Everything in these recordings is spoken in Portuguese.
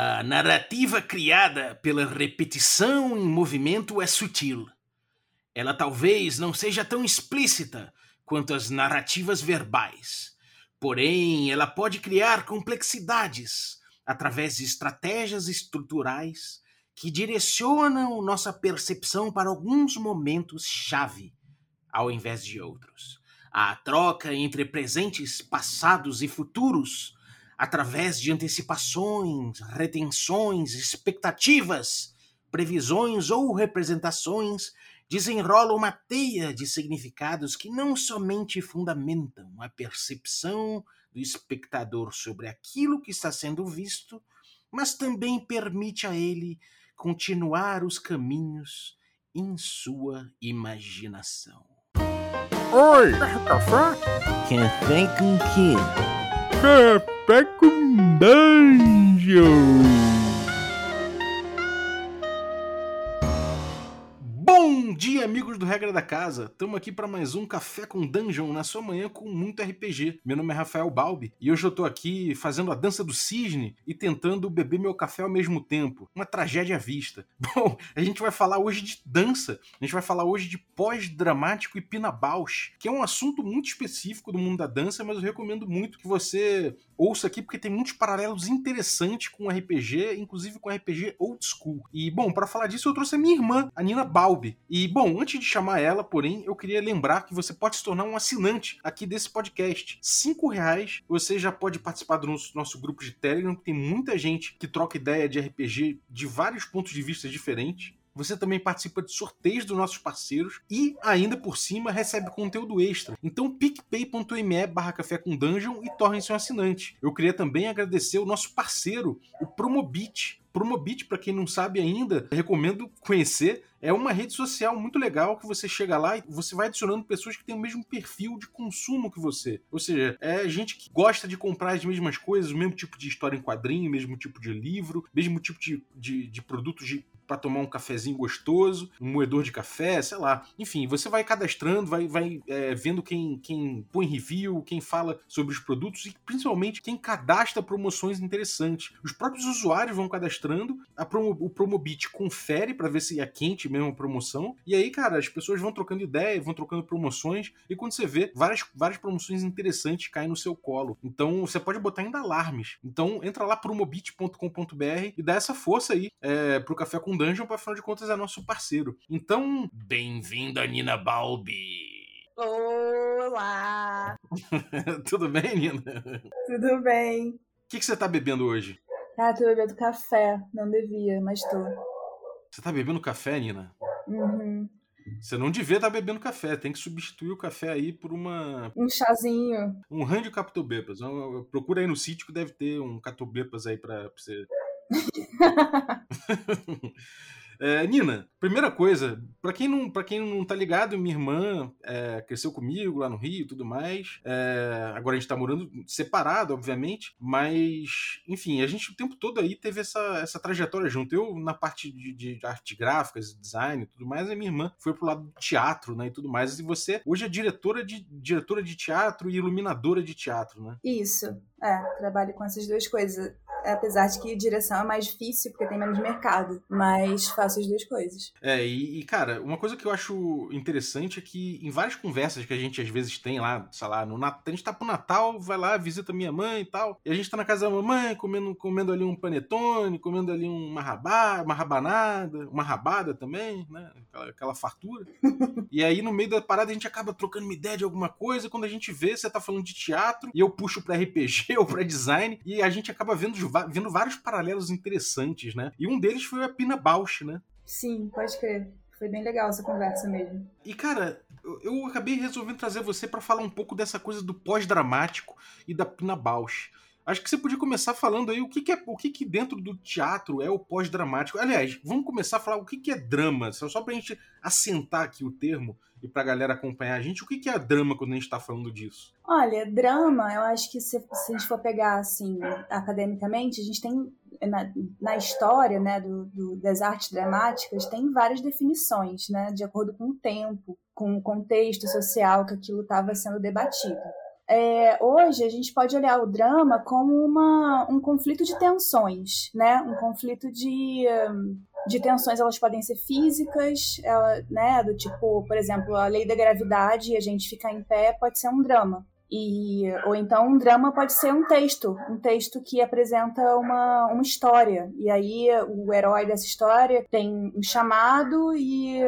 A narrativa criada pela repetição em movimento é sutil. Ela talvez não seja tão explícita quanto as narrativas verbais, porém ela pode criar complexidades através de estratégias estruturais que direcionam nossa percepção para alguns momentos-chave, ao invés de outros. A troca entre presentes, passados e futuros através de antecipações, retenções, expectativas, previsões ou representações, desenrola uma teia de significados que não somente fundamentam a percepção do espectador sobre aquilo que está sendo visto, mas também permite a ele continuar os caminhos em sua imaginação. Oi, café? Café com quê? Com Dungeon! Dia, amigos do Regra da Casa! Estamos aqui para mais um Café com Dungeon na sua manhã com muito RPG. Meu nome é Rafael Balbi e hoje eu tô aqui fazendo a dança do cisne e tentando beber meu café ao mesmo tempo. Uma tragédia à vista. Bom, a gente vai falar hoje de dança, a gente vai falar hoje de pós-dramático e pina bausch, que é um assunto muito específico do mundo da dança, mas eu recomendo muito que você ouça aqui porque tem muitos paralelos interessantes com RPG, inclusive com RPG old school. E bom, para falar disso eu trouxe a minha irmã, a Nina Balbi. E bom, antes de chamar ela, porém, eu queria lembrar que você pode se tornar um assinante aqui desse podcast. Cinco reais, você já pode participar do nosso, nosso grupo de Telegram, que tem muita gente que troca ideia de RPG de vários pontos de vista diferentes. Você também participa de sorteios dos nossos parceiros e, ainda por cima, recebe conteúdo extra. Então, picpay.me barra café com dungeon e torne-se um assinante. Eu queria também agradecer o nosso parceiro, o Promobit. Promobit, para quem não sabe ainda, recomendo conhecer. É uma rede social muito legal que você chega lá e você vai adicionando pessoas que têm o mesmo perfil de consumo que você. Ou seja, é gente que gosta de comprar as mesmas coisas, o mesmo tipo de história em quadrinho, mesmo tipo de livro, mesmo tipo de, de, de produtos de para tomar um cafezinho gostoso, um moedor de café, sei lá. Enfim, você vai cadastrando, vai, vai é, vendo quem, quem põe review, quem fala sobre os produtos e principalmente quem cadastra promoções interessantes. Os próprios usuários vão cadastrando, a promo, o Promobit confere para ver se é quente mesmo a promoção. E aí, cara, as pessoas vão trocando ideia, vão trocando promoções e quando você vê, várias, várias promoções interessantes caem no seu colo. Então, você pode botar ainda alarmes. Então, entra lá promobit.com.br e dá essa força aí é, pro Café com Dungeon, para afinal de contas é nosso parceiro. Então, bem-vinda, Nina Balbi! Olá! Tudo bem, Nina? Tudo bem. O que, que você tá bebendo hoje? Ah, tô bebendo café. Não devia, mas tô. Você tá bebendo café, Nina? Uhum. Você não devia estar tá bebendo café, tem que substituir o café aí por uma. Um chazinho. Um ranho captobepas. Procura aí no sítio que deve ter um captobepas aí pra, pra você é, Nina, primeira coisa, para quem não para quem não tá ligado, minha irmã é, cresceu comigo lá no Rio e tudo mais. É, agora a gente tá morando separado, obviamente, mas enfim, a gente o tempo todo aí teve essa, essa trajetória junto. Eu na parte de, de arte gráficas, design e tudo mais, a minha irmã foi pro lado do teatro, né, e tudo mais. E você hoje é diretora de diretora de teatro e iluminadora de teatro, né? Isso. É, trabalho com essas duas coisas apesar de que direção é mais difícil porque tem menos mercado, mas faço as duas coisas. É, e, e, cara, uma coisa que eu acho interessante é que em várias conversas que a gente às vezes tem lá, sei lá, no Natal, a gente tá pro Natal, vai lá, visita minha mãe e tal, e a gente tá na casa da mamãe, comendo, comendo ali um panetone, comendo ali uma, rabá, uma rabanada, uma rabada também, né, aquela, aquela fartura. e aí no meio da parada a gente acaba trocando uma ideia de alguma coisa, quando a gente vê, você tá falando de teatro, e eu puxo pra RPG ou pra design, e a gente acaba vendo vendo vários paralelos interessantes, né? E um deles foi a Pina Bausch, né? Sim, pode crer. Foi bem legal essa conversa mesmo. E, cara, eu acabei resolvendo trazer você para falar um pouco dessa coisa do pós-dramático e da Pina Bausch. Acho que você podia começar falando aí o que, que é o que, que dentro do teatro é o pós-dramático. Aliás, vamos começar a falar o que, que é drama, só pra gente assentar aqui o termo e pra galera acompanhar a gente. O que, que é drama quando a gente tá falando disso? Olha, drama, eu acho que se, se a gente for pegar assim, academicamente, a gente tem na, na história né, do, do, das artes dramáticas tem várias definições, né, de acordo com o tempo, com o contexto social que aquilo estava sendo debatido. É, hoje a gente pode olhar o drama como uma, um conflito de tensões, né? Um conflito de, de tensões, elas podem ser físicas, ela, né? Do tipo, por exemplo, a lei da gravidade e a gente ficar em pé pode ser um drama. E, ou então um drama pode ser um texto, um texto que apresenta uma, uma história. E aí o herói dessa história tem um chamado e,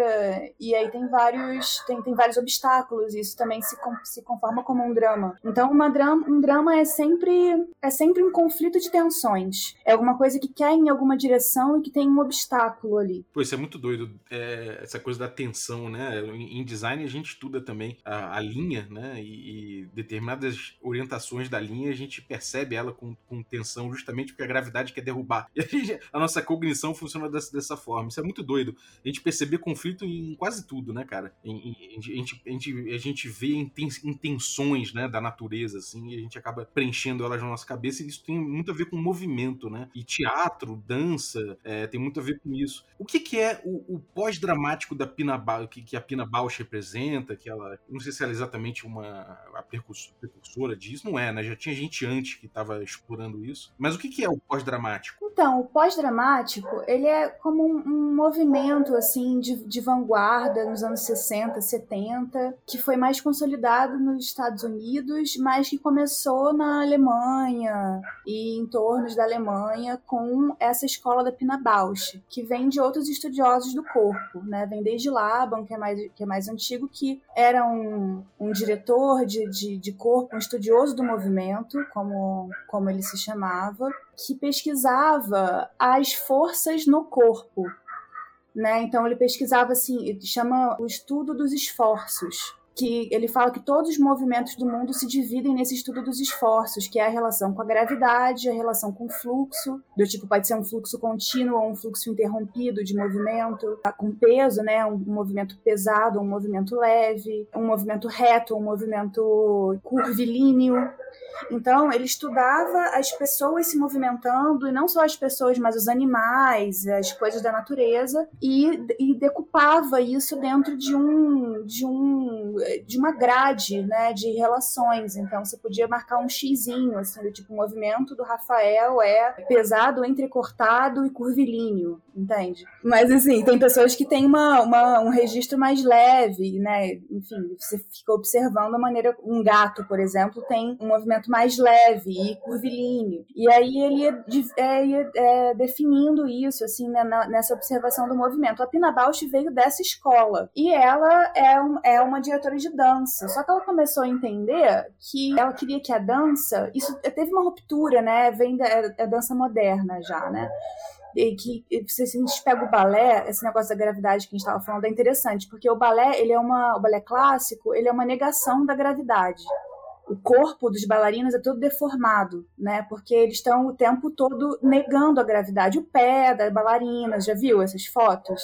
e aí tem vários, tem, tem vários obstáculos. E isso também se, se conforma como um drama. Então uma drama, um drama é sempre, é sempre um conflito de tensões. É alguma coisa que quer em alguma direção e que tem um obstáculo ali. Pô, isso é muito doido. É, essa coisa da tensão, né? Em design a gente estuda também a, a linha, né? E, e determinadas orientações da linha, a gente percebe ela com, com tensão justamente porque a gravidade quer derrubar. E a, gente, a nossa cognição funciona dessa, dessa, forma. Isso é muito doido. A gente perceber conflito em quase tudo, né, cara? Em, em, a, gente, a, gente, a gente vê intenções né, da natureza, assim, e a gente acaba preenchendo elas na nossa cabeça, e isso tem muito a ver com movimento, né? E teatro, dança, é, tem muito a ver com isso. O que, que é o, o pós-dramático da Pina ba que, que a Pina Bausch representa? Que ela, não sei se ela é exatamente uma a percussão precursora disso, não é, né? Já tinha gente antes que estava explorando isso. Mas o que, que é o pós-dramático? Então, o pós-dramático, ele é como um, um movimento, assim, de, de, vanguarda nos anos 60, 70, que foi mais consolidado nos Estados Unidos, mas que começou na Alemanha e em tornos da Alemanha com essa escola da Pina Bausch, que vem de outros estudiosos do corpo, né? Vem desde Laban, que é mais, que é mais antigo, que era um, um diretor de, de, de corpo corpo, um estudioso do movimento, como, como ele se chamava, que pesquisava as forças no corpo. Né? Então ele pesquisava assim, chama o estudo dos esforços que ele fala que todos os movimentos do mundo se dividem nesse estudo dos esforços, que é a relação com a gravidade, a relação com o fluxo, do tipo pode ser um fluxo contínuo ou um fluxo interrompido de movimento, tá com peso, né, um movimento pesado, um movimento leve, um movimento reto, um movimento curvilíneo. Então, ele estudava as pessoas se movimentando, e não só as pessoas, mas os animais, as coisas da natureza, e, e decupava isso dentro de um, de um de uma grade né, de relações. Então, você podia marcar um xizinho, assim, do tipo, o movimento do Rafael é pesado, entrecortado e curvilíneo, entende? Mas, assim, tem pessoas que têm uma, uma, um registro mais leve, né? Enfim, você fica observando a maneira... Um gato, por exemplo, tem um movimento mais leve e curvilíneo. E aí ele ia, é, ia é, definindo isso, assim, né, nessa observação do movimento. A Pina Bausch veio dessa escola. E ela é, um, é uma diretora de dança. Só que ela começou a entender que ela queria que a dança... Isso teve uma ruptura, né? Vem da é, é dança moderna já, né? e que se a gente pega o balé, esse negócio da gravidade que a gente estava falando é interessante, porque o balé, ele é uma, o balé clássico, ele é uma negação da gravidade o corpo dos bailarinos é todo deformado, né? Porque eles estão o tempo todo negando a gravidade. O pé das bailarinas, já viu essas fotos?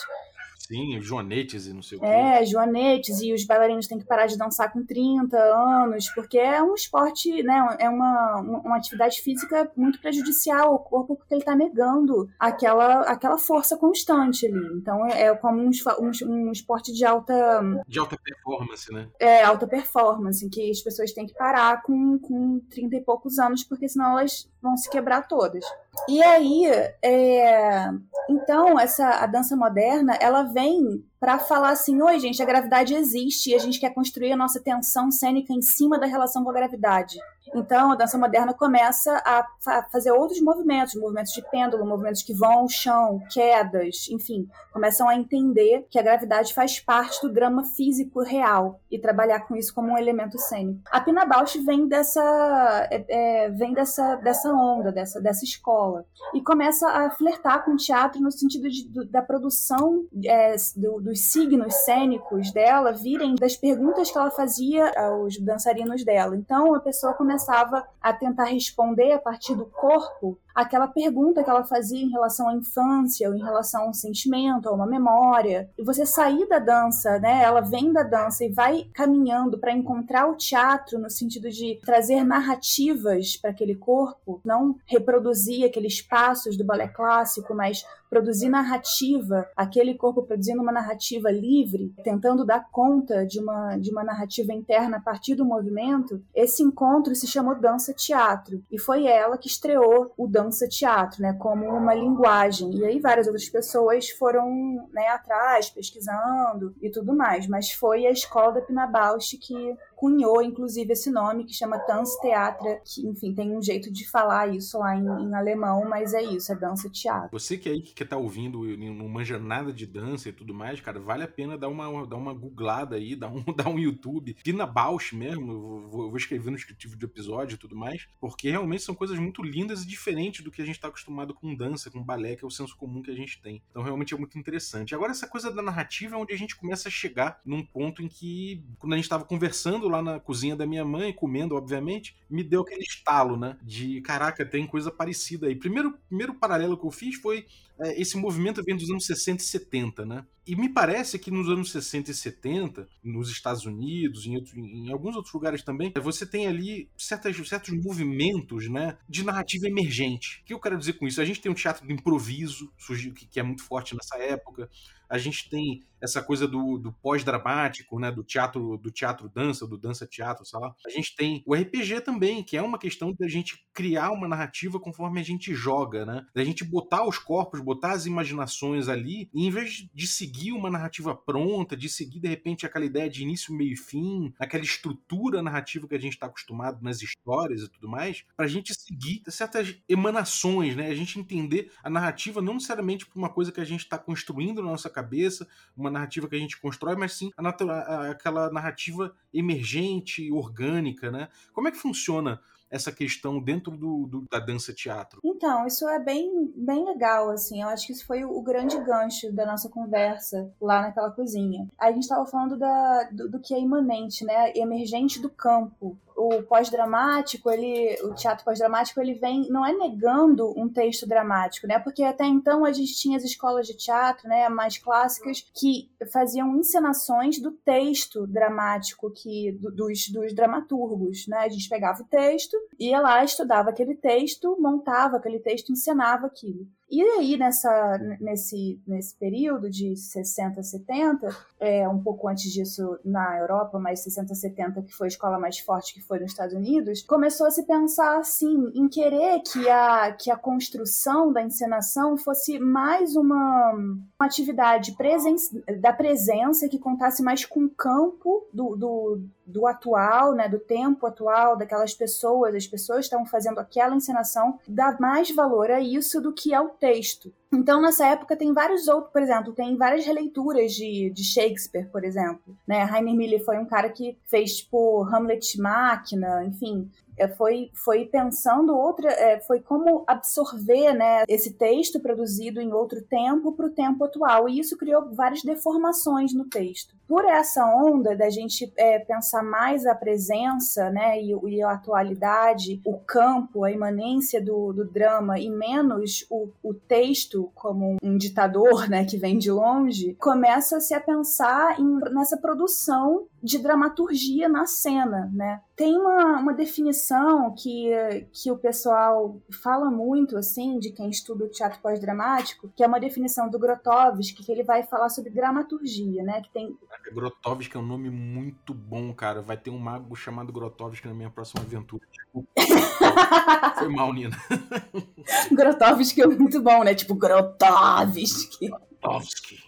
Sim, joanetes e não sei o quê. É, joanetes, e os bailarinos têm que parar de dançar com 30 anos, porque é um esporte, né? É uma, uma atividade física muito prejudicial ao corpo, porque ele está negando aquela, aquela força constante ali. Então é, é como um, um, um esporte de alta. De alta performance, né? É, alta performance, que as pessoas têm que parar com, com 30 e poucos anos, porque senão elas vão se quebrar todas. E aí, é... então, essa a dança moderna, ela vem para falar assim: oi, gente, a gravidade existe e a gente quer construir a nossa tensão cênica em cima da relação com a gravidade. Então, a dança moderna começa a fazer outros movimentos, movimentos de pêndulo, movimentos que vão ao chão, quedas, enfim, começam a entender que a gravidade faz parte do drama físico real e trabalhar com isso como um elemento cênico. A Pina Bausch vem dessa, é, é, vem dessa, dessa onda, dessa, dessa escola, e começa a flertar com o teatro no sentido de, do, da produção é, do, dos signos cênicos dela virem das perguntas que ela fazia aos dançarinos dela. Então, a pessoa começa começava a tentar responder a partir do corpo aquela pergunta que ela fazia em relação à infância, ou em relação a um sentimento, a uma memória. E você sair da dança, né? Ela vem da dança e vai caminhando para encontrar o teatro no sentido de trazer narrativas para aquele corpo, não reproduzir aqueles passos do balé clássico, mas produzir narrativa, aquele corpo produzindo uma narrativa livre, tentando dar conta de uma, de uma narrativa interna a partir do movimento, esse encontro se chamou dança teatro. E foi ela que estreou o dança teatro, né, como uma linguagem. E aí várias outras pessoas foram né, atrás, pesquisando e tudo mais. Mas foi a escola da Pina Bausch que cunhou, inclusive, esse nome que chama Tanztheater, que, enfim, tem um jeito de falar isso lá em, em, alemão, mas é isso, é dança teatro. Você que aí que tá ouvindo e não manja nada de dança e tudo mais, cara, vale a pena dar uma, dar uma googlada aí, dar um, dar um YouTube. Pina Bausch mesmo, eu vou, vou escrever no descritivo do episódio e tudo mais, porque realmente são coisas muito lindas e diferentes do que a gente tá acostumado com dança, com balé, que é o senso comum que a gente tem. Então realmente é muito interessante. Agora essa coisa da narrativa é onde a gente começa a chegar num ponto em que, quando a gente tava conversando lá na cozinha da minha mãe, comendo, obviamente, me deu aquele estalo, né? De caraca, tem coisa parecida aí. Primeiro, primeiro paralelo que eu fiz foi esse movimento vem dos anos 60 e 70, né? E me parece que nos anos 60 e 70, nos Estados Unidos, em, outro, em alguns outros lugares também, você tem ali certas, certos movimentos, né, de narrativa emergente. O que eu quero dizer com isso? A gente tem um teatro do improviso, que é muito forte nessa época a gente tem essa coisa do, do pós-dramático, né, do teatro, do teatro dança, do dança teatro, sei lá. A gente tem o RPG também, que é uma questão da gente criar uma narrativa conforme a gente joga, né? Da gente botar os corpos, botar as imaginações ali, e em vez de seguir uma narrativa pronta, de seguir de repente aquela ideia de início, meio e fim, aquela estrutura narrativa que a gente está acostumado nas histórias e tudo mais, para a gente seguir certas emanações, né? A gente entender a narrativa não necessariamente por uma coisa que a gente está construindo na nossa cabeça, uma narrativa que a gente constrói, mas sim a, a, aquela narrativa emergente, orgânica, né? Como é que funciona essa questão dentro do, do, da dança teatro? Então, isso é bem, bem legal, assim. Eu acho que isso foi o, o grande gancho da nossa conversa lá naquela cozinha. A gente estava falando da, do, do, que é imanente, né? Emergente do campo o pós-dramático, ele, o teatro pós-dramático, ele vem, não é negando um texto dramático, né? Porque até então a gente tinha as escolas de teatro, né, mais clássicas, que faziam encenações do texto dramático que do, dos, dos dramaturgos, né? A gente pegava o texto, ia lá, estudava aquele texto, montava aquele texto, encenava aquilo. E aí, nessa, nesse, nesse período de 60, 70, é, um pouco antes disso na Europa, mas 60, 70, que foi a escola mais forte que foi nos Estados Unidos, começou a se pensar assim, em querer que a, que a construção da encenação fosse mais uma, uma atividade presen da presença que contasse mais com o campo do, do, do atual, né, do tempo atual, daquelas pessoas, as pessoas estavam fazendo aquela encenação, dá mais valor a isso do que ao texto. Então, nessa época, tem vários outros, por exemplo, tem várias releituras de, de Shakespeare, por exemplo. Né? Rainer Miller foi um cara que fez, tipo, Hamlet Máquina, enfim, foi, foi pensando outra, é, foi como absorver né, esse texto produzido em outro tempo para o tempo atual. E isso criou várias deformações no texto. Por essa onda da gente é, pensar mais a presença né, e, e, a atualidade, o campo, a imanência do, do drama e menos o, o texto como um ditador né, que vem de longe, começa-se a pensar em, nessa produção de dramaturgia na cena, né? Tem uma, uma definição que, que o pessoal fala muito, assim, de quem estuda o teatro pós-dramático, que é uma definição do Grotowski, que ele vai falar sobre dramaturgia, né? Que tem... Grotowski é um nome muito bom, cara. Vai ter um mago chamado Grotowski na minha próxima aventura. Foi mal, Nina. Grotowski é muito bom, né? Tipo, Grotowski. Grotowski.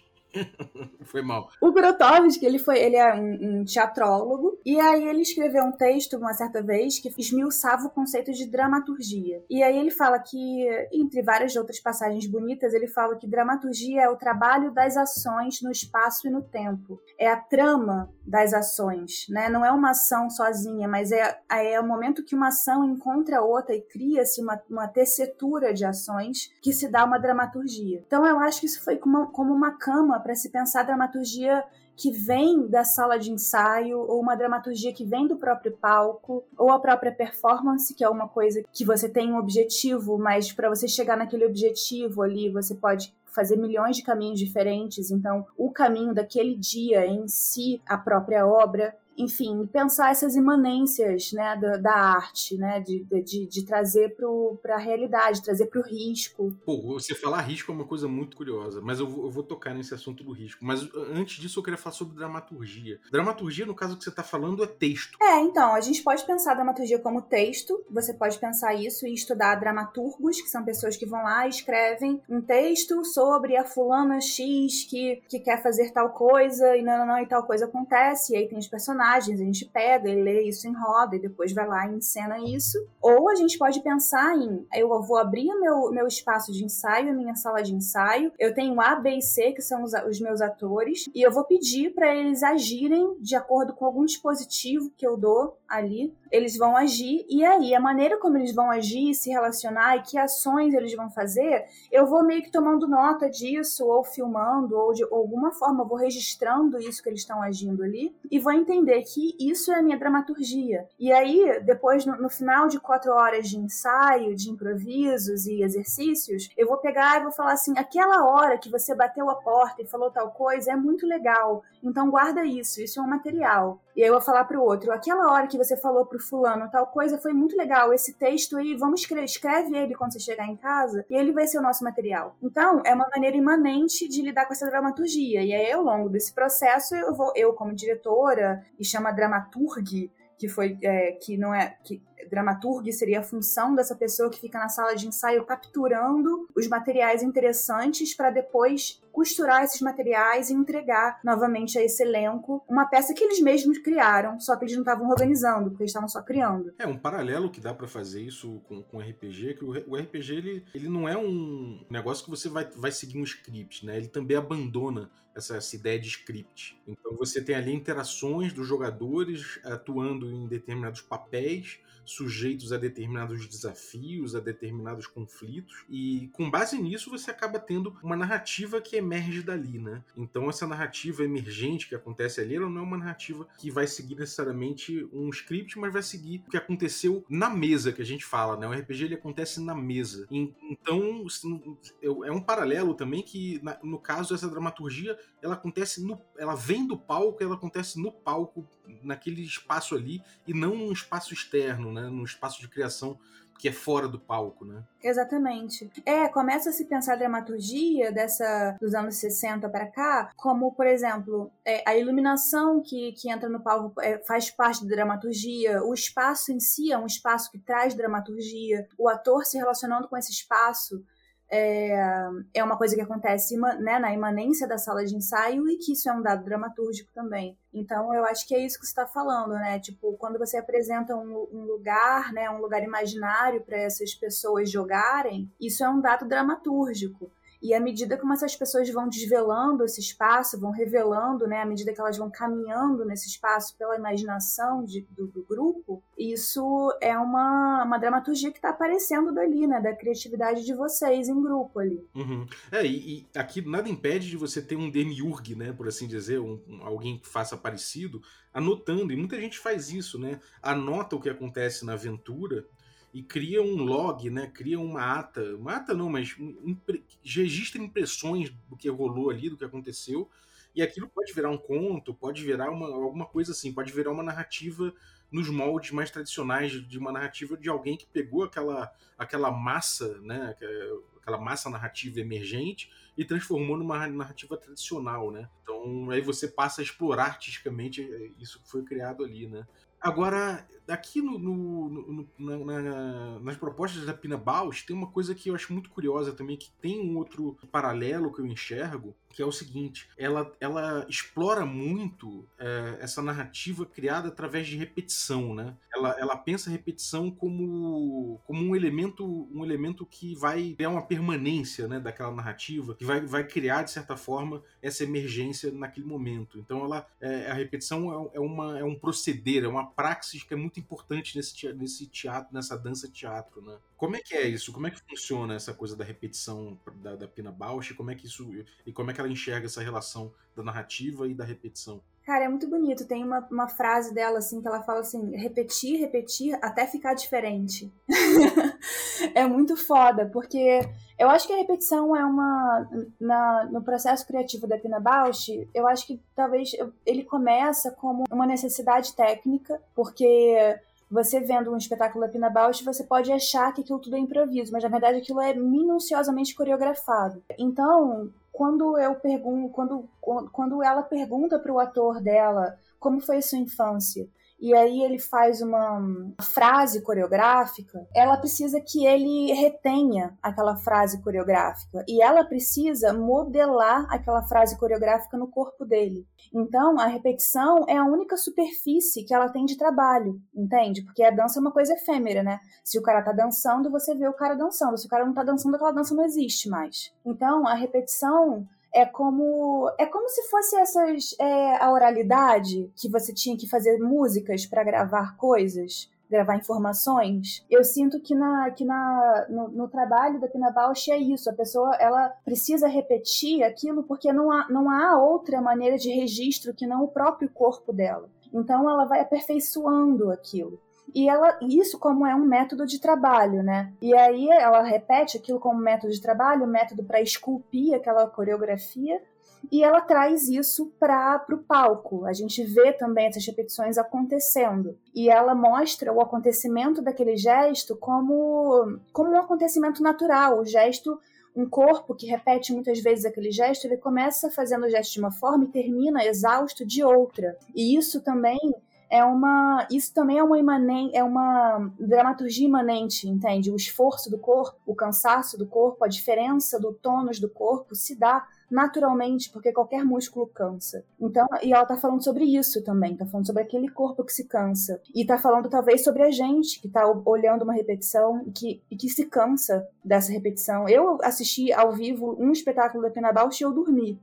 Foi mal. O Grotowski, ele foi, ele é um, um, teatrólogo, e aí ele escreveu um texto uma certa vez que esmiuçava o conceito de dramaturgia. E aí ele fala que, entre várias outras passagens bonitas, ele fala que dramaturgia é o trabalho das ações no espaço e no tempo. É a trama das ações, né? Não é uma ação sozinha, mas é, é o momento que uma ação encontra outra e cria-se uma, uma tessitura de ações que se dá uma dramaturgia. Então eu acho que isso foi como uma, como uma cama para se pensar dramaturgia que vem da sala de ensaio, ou uma dramaturgia que vem do próprio palco, ou a própria performance, que é uma coisa que você tem um objetivo, mas para você chegar naquele objetivo ali, você pode fazer milhões de caminhos diferentes. Então, o caminho daquele dia em si, a própria obra, enfim, pensar essas imanências né, da, da arte, né, de, de, de trazer para a realidade, trazer para o risco. Pô, você falar risco é uma coisa muito curiosa, mas eu vou, eu vou, tocar nesse assunto do risco. Mas antes disso, eu queria falar sobre dramaturgia. Dramaturgia, no caso que você está falando, é texto. É, então, a gente pode pensar a dramaturgia como texto, você pode pensar isso e estudar dramaturgos, que são pessoas que vão lá e escrevem um texto sobre a fulana X que, que quer fazer tal coisa e não, não, não, e tal coisa acontece, e aí tem os personagens personagens, a gente pega e lê isso em roda e depois vai lá e encena isso. Ou a gente pode pensar em, eu vou abrir meu, meu espaço de ensaio, a minha sala de ensaio, eu tenho A, B e C, que são os, os meus atores, e eu vou pedir para eles agirem de acordo com algum dispositivo que eu dou ali, eles vão agir, e aí a maneira como eles vão agir, se relacionar e que ações eles vão fazer, eu vou meio que tomando nota disso, ou filmando, ou de alguma forma, eu vou registrando isso que eles estão agindo ali, e vou entender que isso é a minha dramaturgia. E aí, depois, no, no, final de quatro horas de ensaio, de improvisos e exercícios, eu vou pegar e vou falar assim: aquela hora que você bateu a porta e falou tal coisa é muito legal, então guarda isso, isso é um material. E aí eu vou falar pro outro: aquela hora que você falou pro fulano tal coisa foi muito legal, esse texto aí, vamos escrever, escreve ele quando você chegar em casa e ele vai ser o nosso material. Então, é uma maneira imanente de lidar com essa dramaturgia. E aí, ao longo desse processo, eu vou, eu como diretora e chama dramaturg, que foi é, que não é que dramaturg seria a função dessa pessoa que fica na sala de ensaio capturando os materiais interessantes para depois costurar esses materiais e entregar novamente a esse elenco uma peça que eles mesmos criaram, só que eles não estavam organizando, porque eles estavam só criando. É, um paralelo que dá para fazer isso com, com RPG, que o, o, RPG ele, ele não é um negócio que você vai, vai seguir um script, né? Ele também abandona essa, essa ideia de script. Então você tem ali interações dos jogadores atuando em determinados papéis sujeitos a determinados desafios, a determinados conflitos, e com base nisso você acaba tendo uma narrativa que emerge dali, né? Então essa narrativa emergente que acontece ali, ela não é uma narrativa que vai seguir necessariamente um script, mas vai seguir o que aconteceu na mesa, que a gente fala, né? O RPG ele acontece na mesa. Então é um paralelo também que, no caso, essa dramaturgia, ela acontece no. Ela vem do palco, ela acontece no palco, naquele espaço ali, e não num espaço externo, né? Num espaço de criação que é fora do palco, né? Exatamente. É, começa a se pensar a dramaturgia dessa dos anos 60 para cá, como, por exemplo, é, a iluminação que, que entra no palco é, faz parte da dramaturgia, o espaço em si é um espaço que traz dramaturgia, o ator se relacionando com esse espaço é, é uma coisa que acontece né, na imanência da sala de ensaio e que isso é um dado dramatúrgico também. Então, eu acho que é isso que você está falando, né? Tipo, quando você apresenta um, um lugar, né, um lugar imaginário para essas pessoas jogarem, isso é um dado dramatúrgico. E à medida como essas pessoas vão desvelando esse espaço, vão revelando, né, à medida que elas vão caminhando nesse espaço pela imaginação de, do, do, grupo, isso é uma, uma dramaturgia que está aparecendo dali, né, da criatividade de vocês em grupo ali. Uhum. É, e, e, aqui nada impede de você ter um demiurg, né, por assim dizer, um, um, alguém que faça parecido, anotando, e muita gente faz isso, né, anota o que acontece na aventura e cria um log, né? Cria uma ata, uma ata não, mas impre, registra impressões do que rolou ali, do que aconteceu, e aquilo pode virar um conto, pode virar uma, alguma coisa assim, pode virar uma narrativa nos moldes mais tradicionais de uma narrativa de alguém que pegou aquela, aquela massa, né? Aquela massa narrativa emergente e transformou numa narrativa tradicional, né? Então aí você passa a explorar artisticamente isso que foi criado ali, né? Agora, aqui no, no, no na, nas propostas da Pina Baus, tem uma coisa que eu acho muito curiosa também, que tem um outro paralelo que eu enxergo, que é o seguinte: ela, ela explora muito é, essa narrativa criada através de repetição, né? Ela, ela pensa a repetição como, como um elemento um elemento que vai criar uma permanência né, daquela narrativa, que vai, vai criar, de certa forma, essa emergência naquele momento. Então, ela, é, a repetição é, é, uma, é um proceder, é uma praxis que é muito importante nesse teatro, nesse teatro, nessa dança teatro, né? Como é que é isso? Como é que funciona essa coisa da repetição da, da Pina Bausch? Como é que isso e como é que ela enxerga essa relação da narrativa e da repetição? Cara, é muito bonito. Tem uma, uma frase dela, assim, que ela fala assim: repetir, repetir até ficar diferente. é muito foda, porque eu acho que a repetição é uma. Na, no processo criativo da Pina Bausch, eu acho que talvez ele começa como uma necessidade técnica, porque você vendo um espetáculo da Pina Bausch, você pode achar que aquilo tudo é improviso, mas na verdade aquilo é minuciosamente coreografado. Então, quando eu pergunto, quando, quando ela pergunta para o ator dela como foi a sua infância, e aí ele faz uma frase coreográfica, ela precisa que ele retenha aquela frase coreográfica e ela precisa modelar aquela frase coreográfica no corpo dele. Então, a repetição é a única superfície que ela tem de trabalho, entende? Porque a dança é uma coisa efêmera, né? Se o cara tá dançando, você vê o cara dançando. Se o cara não tá dançando, aquela dança não existe mais. Então, a repetição é como é como se fosse essas é, a oralidade que você tinha que fazer músicas para gravar coisas gravar informações. Eu sinto que na que na no, no, trabalho da Pina Bausch é isso a pessoa ela precisa repetir aquilo porque não há, não há outra maneira de registro que não o próprio corpo dela. Então ela vai aperfeiçoando aquilo e ela isso como é um método de trabalho, né? E aí ela repete aquilo como método de trabalho, método para esculpir aquela coreografia, e ela traz isso para o palco. A gente vê também essas repetições acontecendo. E ela mostra o acontecimento daquele gesto como, como um acontecimento natural. O gesto, um corpo que repete muitas vezes aquele gesto, ele começa fazendo o gesto de uma forma e termina exausto de outra. E isso também é uma. Isso também é uma imanente, é uma dramaturgia imanente, entende? O esforço do corpo, o cansaço do corpo, a diferença do tônus do corpo se dá naturalmente, porque qualquer músculo cansa. Então, e ela tá falando sobre isso também, tá falando sobre aquele corpo que se cansa. E tá falando talvez sobre a gente que tá olhando uma repetição e que, e que se cansa dessa repetição. Eu assisti ao vivo um espetáculo da Pena Bausch e eu dormi.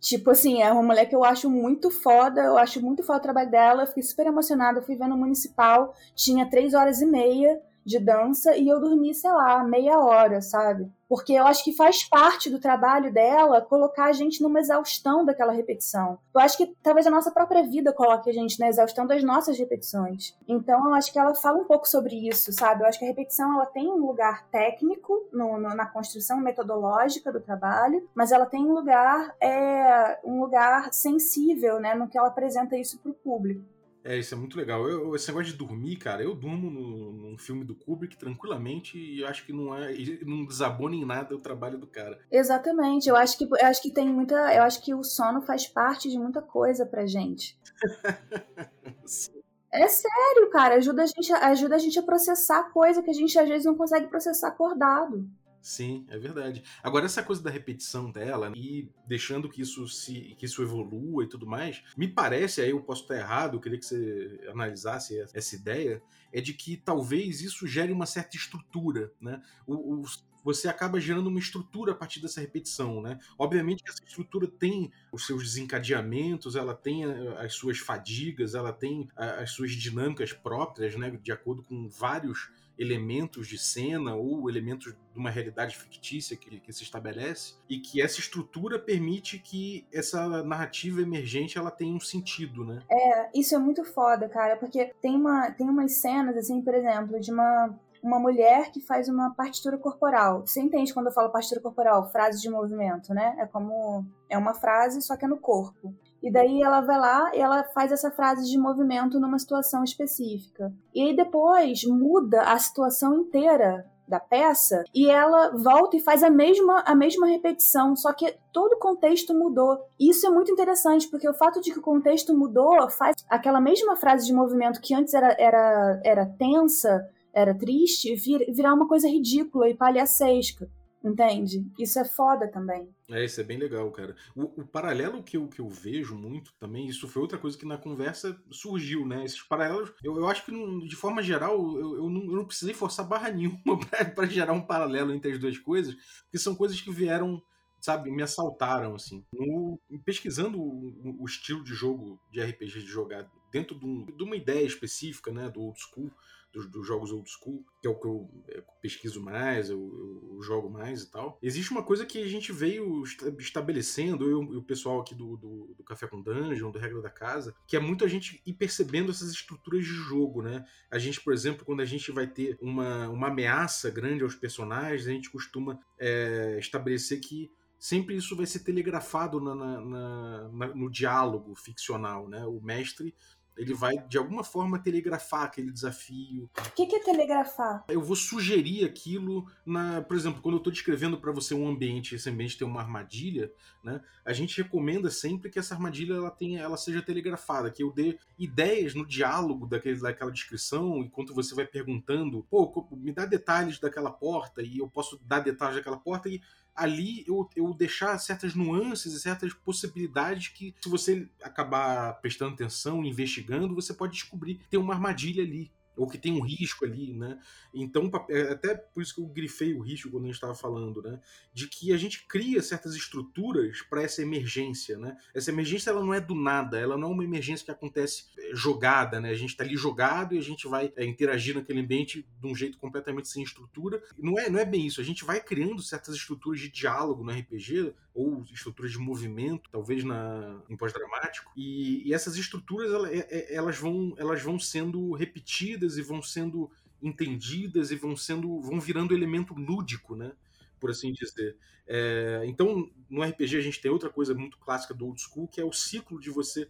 Tipo assim, é uma mulher que eu acho muito foda, eu acho muito foda o trabalho dela, eu fiquei super emocionada, fui vendo no municipal, tinha três horas e meia de dança e eu dormi, sei lá, meia hora, sabe? Porque eu acho que faz parte do trabalho dela colocar a gente numa exaustão daquela repetição. Eu acho que talvez a nossa própria vida coloque a gente na exaustão das nossas repetições. Então eu acho que ela fala um pouco sobre isso, sabe? Eu acho que a repetição ela tem um lugar técnico no, no, na construção metodológica do trabalho, mas ela tem um lugar, é, um lugar sensível, né, no que ela apresenta isso para o público. É, isso é muito legal. Eu, esse negócio de dormir, cara, eu durmo no, num filme do Kubrick tranquilamente e acho que não é. não desabona em nada o trabalho do cara. Exatamente. Eu acho que eu acho que tem muita. Eu acho que o sono faz parte de muita coisa pra gente. É sério, cara. Ajuda a, gente, ajuda a gente a processar coisa que a gente às vezes não consegue processar acordado. Sim, é verdade. Agora, essa coisa da repetição dela e deixando que isso se que isso evolua e tudo mais, me parece, aí eu posso estar errado, eu queria que você analisasse essa ideia, é de que talvez isso gere uma certa estrutura, né? O, o, você acaba gerando uma estrutura a partir dessa repetição, né? Obviamente que essa estrutura tem os seus desencadeamentos, ela tem as suas fadigas, ela tem as suas dinâmicas próprias, né? De acordo com vários elementos de cena ou elementos de uma realidade fictícia que, que, se estabelece e que essa estrutura permite que essa narrativa emergente ela tenha um sentido, né? É, isso é muito foda, cara, porque tem uma tem umas cenas assim, por exemplo, de uma uma mulher que faz uma partitura corporal. Você entende quando eu falo partitura corporal? Frase de movimento, né? É como. É uma frase, só que é no corpo. E daí ela vai lá e ela faz essa frase de movimento numa situação específica. E aí depois muda a situação inteira da peça e ela volta e faz a mesma, a mesma repetição, só que todo o contexto mudou. E isso é muito interessante, porque o fato de que o contexto mudou faz aquela mesma frase de movimento que antes era, era, era tensa, era triste, vir, virar uma coisa ridícula e palhacesca. Entende? Isso é foda também. É, isso é bem legal, cara. O, o, paralelo que eu, que eu vejo muito também, isso foi outra coisa que na conversa surgiu, né? Esses paralelos, eu, eu acho que não, de forma geral, eu, eu, não, eu não precisei forçar barra nenhuma para gerar um paralelo entre as duas coisas, porque são coisas que vieram sabe, me assaltaram, assim. No, pesquisando o, o, estilo de jogo de RPG de jogar dentro de, um, de uma ideia específica, né, do old school, dos, dos, jogos old school, que é o que eu, eu pesquiso mais, eu, eu, jogo mais e tal. Existe uma coisa que a gente veio estabelecendo, eu e o pessoal aqui do, do, do, Café com Dungeon, do Regra da Casa, que é muito a gente ir percebendo essas estruturas de jogo, né? A gente, por exemplo, quando a gente vai ter uma, uma ameaça grande aos personagens, a gente costuma é, estabelecer que sempre isso vai ser telegrafado na, na, na, no diálogo ficcional, né? O mestre ele vai, de alguma forma, telegrafar aquele desafio. O que, que é telegrafar? Eu vou sugerir aquilo na. Por exemplo, quando eu estou descrevendo para você um ambiente, esse ambiente tem uma armadilha, né? A gente recomenda sempre que essa armadilha ela tenha, ela seja telegrafada, que eu dê ideias no diálogo daquele, daquela descrição, enquanto você vai perguntando, pô, me dá detalhes daquela porta, e eu posso dar detalhes daquela porta, e ali eu, eu deixar certas nuances e certas possibilidades que, se você acabar prestando atenção, investigando, você pode descobrir que tem uma armadilha ali ou que tem um risco ali, né? Então, é até por isso que eu grifei o risco quando a gente estava falando, né? De que a gente cria certas estruturas para essa emergência, né? Essa emergência ela não é do nada, ela não é uma emergência que acontece é, jogada, né? A gente está ali jogado e a gente vai é, interagir naquele ambiente de um jeito completamente sem estrutura. Não é, não é bem isso. A gente vai criando certas estruturas de diálogo no RPG ou estruturas de movimento, talvez na em pós-dramático. E, e, essas estruturas elas, é, elas vão elas vão sendo repetidas e vão sendo entendidas e vão sendo vão virando elemento lúdico, né? Por assim dizer. É, então, no RPG a gente tem outra coisa muito clássica do old school, que é o ciclo de você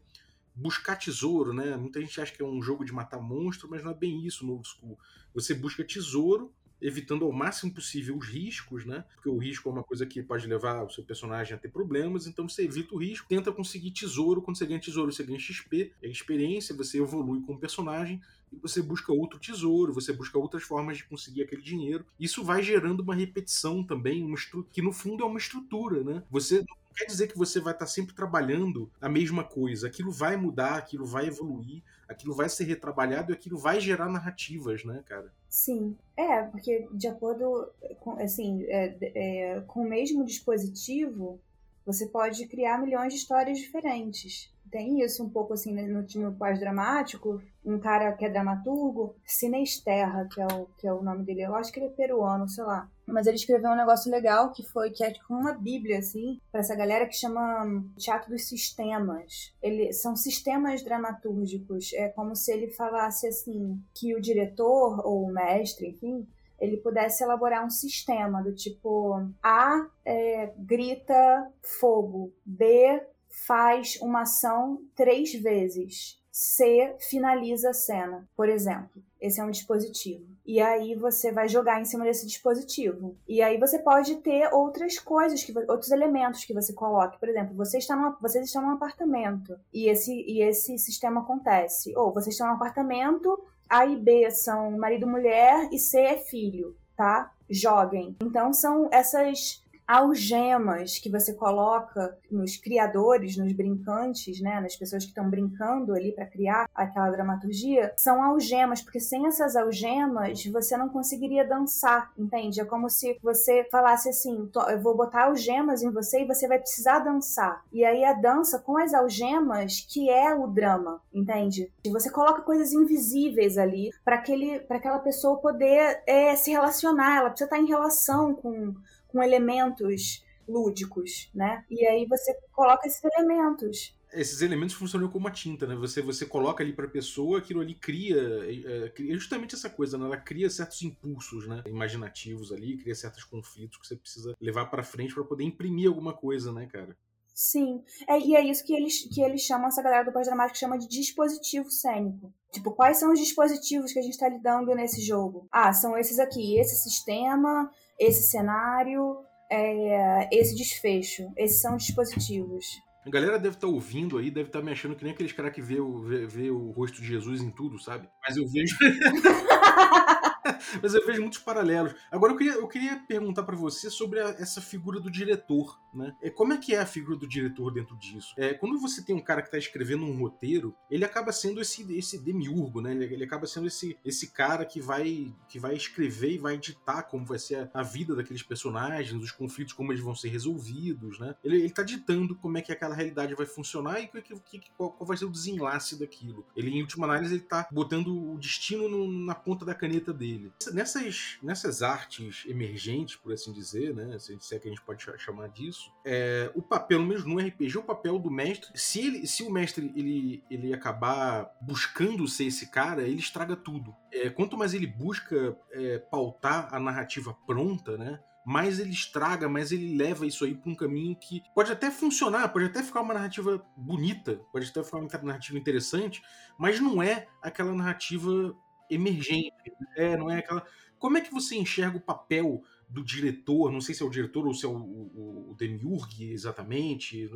buscar tesouro, né? Muita gente acha que é um jogo de matar monstro, mas não é bem isso no old school. Você busca tesouro evitando ao máximo possível os riscos, né? Porque o risco é uma coisa que pode levar o seu personagem a ter problemas, então você evita o risco, tenta conseguir tesouro. Quando você ganha tesouro, você ganha XP, é experiência, você evolui com o personagem e você busca outro tesouro, você busca outras formas de conseguir aquele dinheiro. Isso vai gerando uma repetição também, uma que no fundo é uma estrutura, né? Você não quer dizer que você vai estar sempre trabalhando a mesma coisa. Aquilo vai mudar, aquilo vai evoluir, aquilo vai ser retrabalhado e aquilo vai gerar narrativas, né, cara? Sim. É, porque de acordo com, assim, é, é, com o mesmo dispositivo, você pode criar milhões de histórias diferentes tem isso um pouco assim no, no pós-dramático, um cara que é dramaturgo, Sinesterra, que é, o, que é o nome dele, eu acho que ele é peruano, sei lá. Mas ele escreveu um negócio legal que foi que é tipo uma bíblia, assim, para essa galera que chama Teatro dos Sistemas. Ele, são sistemas dramatúrgicos. É como se ele falasse assim, que o diretor ou o mestre, enfim, ele pudesse elaborar um sistema do tipo A é, grita fogo, B faz uma ação três vezes. C finaliza a cena, por exemplo. Esse é um dispositivo. E aí você vai jogar em cima desse dispositivo. E aí você pode ter outras coisas, que, outros elementos que você coloque. Por exemplo, você está numa, vocês estão num apartamento e esse, e esse sistema acontece. Ou vocês estão num apartamento, A e B são marido e mulher e C é filho, tá? Joguem. Então são essas algemas que você coloca nos criadores, nos brincantes, né, nas pessoas que estão brincando ali para criar aquela dramaturgia, são algemas, porque sem essas algemas você não conseguiria dançar, entende? É como se você falasse assim: eu vou botar algemas em você e você vai precisar dançar. E aí a dança com as algemas que é o drama, entende? E você coloca coisas invisíveis ali para aquele, para aquela pessoa poder é, se relacionar, ela precisa estar em relação com com elementos lúdicos, né? E aí você coloca esses elementos. Esses elementos funcionam como uma tinta, né? Você, você coloca ali para a pessoa, aquilo ali cria, é, é, cria justamente essa coisa, né? Ela cria certos impulsos, né? Imaginativos ali, cria certos conflitos que você precisa levar para frente para poder imprimir alguma coisa, né, cara? Sim. É, e é isso que eles, que eles chamam, essa galera do pós-dramático chama de dispositivo cênico. Tipo, quais são os dispositivos que a gente está lidando nesse jogo? Ah, são esses aqui, esse sistema, esse cenário, é, esse desfecho. Esses são os dispositivos. A galera deve estar tá ouvindo aí, deve estar tá me achando que nem aqueles caras que vê o, vê, vê, o rosto de Jesus em tudo, sabe? Mas eu vejo. Mas eu vejo muitos paralelos. Agora eu queria, eu queria perguntar para você sobre a, essa figura do diretor, né? É, como é que é a figura do diretor dentro disso? É, quando você tem um cara que tá escrevendo um roteiro, ele acaba sendo esse, esse demiurgo, né? Ele, ele acaba sendo esse, esse cara que vai, que vai escrever e vai editar como vai ser a, a vida daqueles personagens, os conflitos, como eles vão ser resolvidos, né? Ele, ele tá ditando como é que aquela realidade vai funcionar e que, que, qual, qual vai ser o desenlace daquilo. Ele, em última análise, ele tá botando o destino no, na ponta da caneta dele. Nessas, nessas artes emergentes, por assim dizer, né? Se, se é que a gente pode chamar disso, é, o papel, mesmo no RPG, o papel do mestre, se, ele, se o mestre ele, ele acabar buscando ser esse cara, ele estraga tudo. É, quanto mais ele busca é, pautar a narrativa pronta, né? mais ele estraga, mais ele leva isso aí para um caminho que pode até funcionar, pode até ficar uma narrativa bonita, pode até ficar uma narrativa interessante, mas não é aquela narrativa emergente, é, não é aquela. Como é que você enxerga o papel do diretor, não sei se é o diretor ou se é o, o, o Demiurg exatamente,